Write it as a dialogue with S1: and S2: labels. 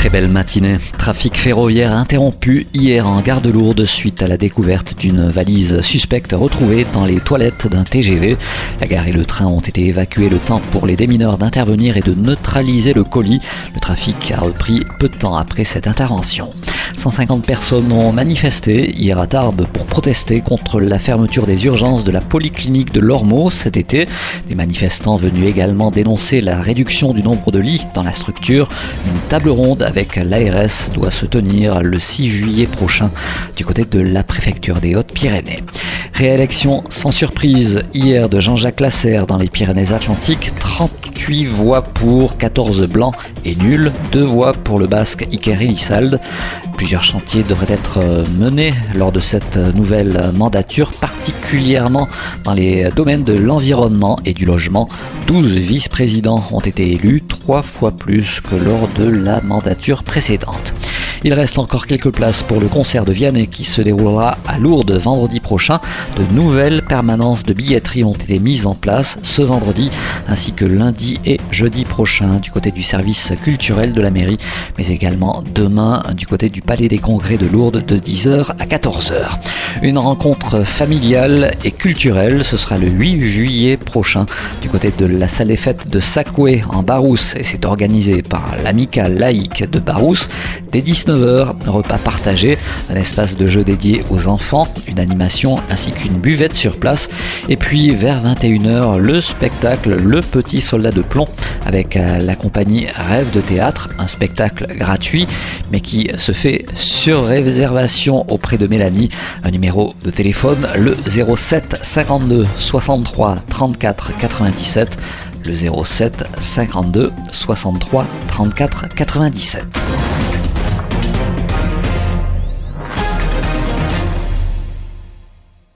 S1: Très belle matinée. Trafic ferroviaire interrompu hier en gare de Lourdes suite à la découverte d'une valise suspecte retrouvée dans les toilettes d'un TGV. La gare et le train ont été évacués le temps pour les démineurs d'intervenir et de neutraliser le colis. Le trafic a repris peu de temps après cette intervention. 150 personnes ont manifesté hier à Tarbes pour protester contre la fermeture des urgences de la polyclinique de Lormeau cet été. Des manifestants venus également dénoncer la réduction du nombre de lits dans la structure. Une table ronde avec l'ARS doit se tenir le 6 juillet prochain du côté de la préfecture des Hautes-Pyrénées. Réélection sans surprise hier de Jean-Jacques Lasserre dans les Pyrénées-Atlantiques. 38 voix pour, 14 blancs et nuls, 2 voix pour le basque Iker Elissalde. Plusieurs chantiers devraient être euh, menés lors de cette nouvelle mandature, particulièrement dans les domaines de l'environnement et du logement. 12 vice-présidents ont été élus, trois fois plus que lors de la mandature précédente. Il reste encore quelques places pour le concert de Vianney qui se déroulera à Lourdes vendredi prochain. De nouvelles permanences de billetterie ont été mises en place ce vendredi ainsi que lundi et jeudi prochain du côté du service culturel de la mairie, mais également demain du côté du Palais des Congrès de Lourdes de 10h à 14h. Une rencontre familiale et culturelle, ce sera le 8 juillet prochain du côté de la salle des fêtes de Sacoué en Barousse et c'est organisé par l'amicale laïque de Barousse 19h, repas partagé, un espace de jeu dédié aux enfants, une animation ainsi qu'une buvette sur place et puis vers 21h le spectacle Le Petit Soldat de Plomb avec euh, la compagnie Rêve de Théâtre, un spectacle gratuit mais qui se fait sur réservation auprès de Mélanie, un numéro de téléphone le 07 52 63 34 97 le 07 52 63 34 97.